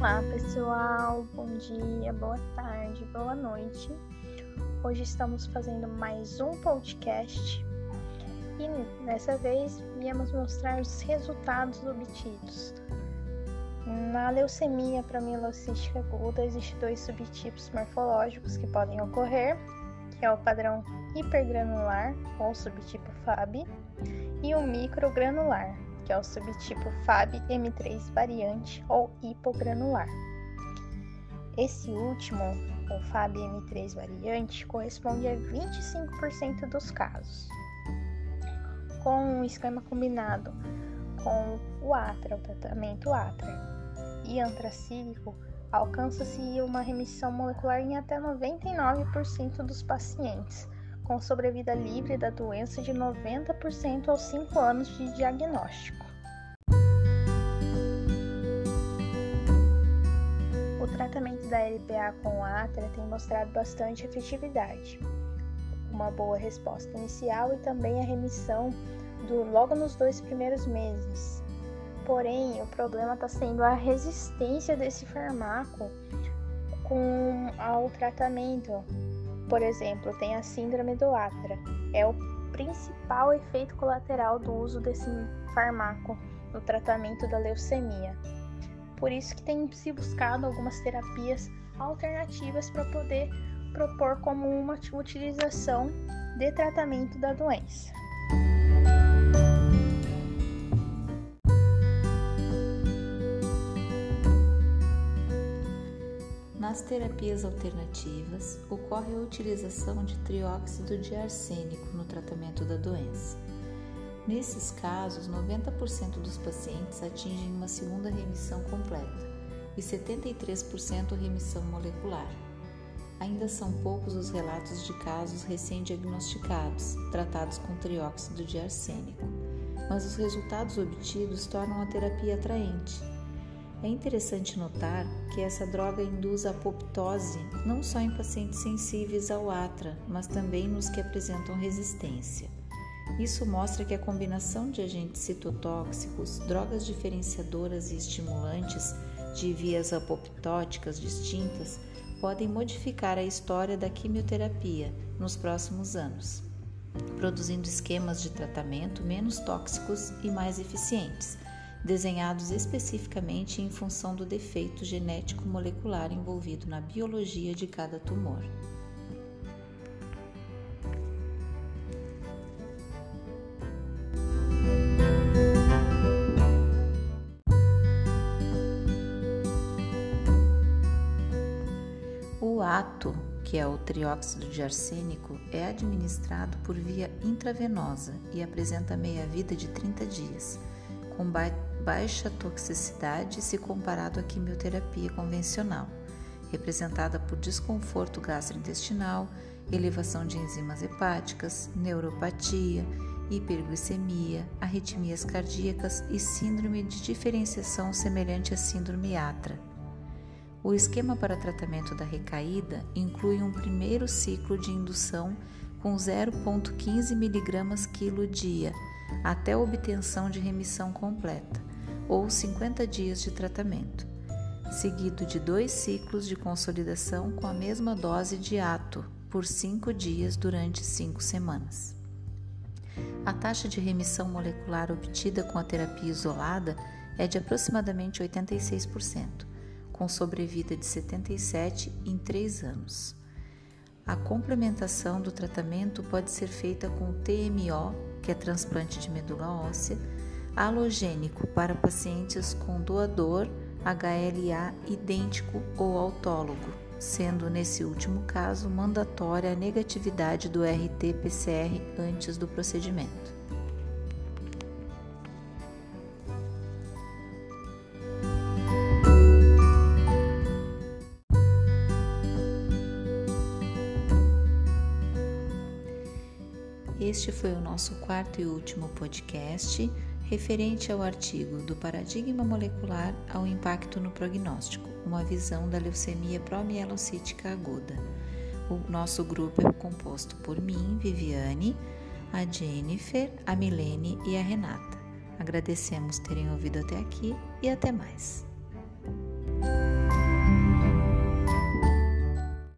Olá pessoal, bom dia, boa tarde, boa noite. Hoje estamos fazendo mais um podcast e dessa vez viemos mostrar os resultados obtidos. Na leucemia mielocística aguda existem dois subtipos morfológicos que podem ocorrer, que é o padrão hipergranular ou subtipo FAB e o microgranular, que é o subtipo FAB M3 variante ou hipogranular. Esse último, o FAB M3 variante, corresponde a 25% dos casos. Com um esquema combinado com o ATRA, o tratamento ATRA, e antracílico, alcança-se uma remissão molecular em até 99% dos pacientes, com sobrevida livre da doença de 90% aos 5 anos de diagnóstico. O tratamento da LPA com atra tem mostrado bastante efetividade, uma boa resposta inicial e também a remissão do, logo nos dois primeiros meses. Porém, o problema está sendo a resistência desse fármaco com ao tratamento, por exemplo, tem a síndrome do Atra. É o principal efeito colateral do uso desse fármaco no tratamento da leucemia. Por isso que tem se buscado algumas terapias alternativas para poder propor como uma utilização de tratamento da doença. Nas terapias alternativas, ocorre a utilização de trióxido de arsênico no tratamento da doença. Nesses casos, 90% dos pacientes atingem uma segunda remissão completa e 73% remissão molecular. Ainda são poucos os relatos de casos recém-diagnosticados, tratados com trióxido de arsênico, mas os resultados obtidos tornam a terapia atraente é interessante notar que essa droga induz apoptose não só em pacientes sensíveis ao atra, mas também nos que apresentam resistência. Isso mostra que a combinação de agentes citotóxicos, drogas diferenciadoras e estimulantes de vias apoptóticas distintas podem modificar a história da quimioterapia nos próximos anos, produzindo esquemas de tratamento menos tóxicos e mais eficientes desenhados especificamente em função do defeito genético molecular envolvido na biologia de cada tumor. O ato, que é o trióxido de arsênico, é administrado por via intravenosa e apresenta meia-vida de 30 dias, com baixa toxicidade se comparado à quimioterapia convencional, representada por desconforto gastrointestinal, elevação de enzimas hepáticas, neuropatia, hiperglicemia, arritmias cardíacas e síndrome de diferenciação semelhante à síndrome ATRA. O esquema para tratamento da recaída inclui um primeiro ciclo de indução com 0,15 mg quilo dia até obtenção de remissão completa, ou 50 dias de tratamento, seguido de dois ciclos de consolidação com a mesma dose de ato por 5 dias durante 5 semanas. A taxa de remissão molecular obtida com a terapia isolada é de aproximadamente 86%, com sobrevida de 77 em 3 anos. A complementação do tratamento pode ser feita com TMO, que é transplante de medula óssea, halogênico para pacientes com doador HLA idêntico ou autólogo, sendo nesse último caso mandatória a negatividade do RT-PCR antes do procedimento. Este foi o nosso quarto e último podcast referente ao artigo do paradigma molecular ao impacto no prognóstico, uma visão da leucemia promielocítica aguda. O nosso grupo é composto por mim, Viviane, a Jennifer, a Milene e a Renata. Agradecemos terem ouvido até aqui e até mais.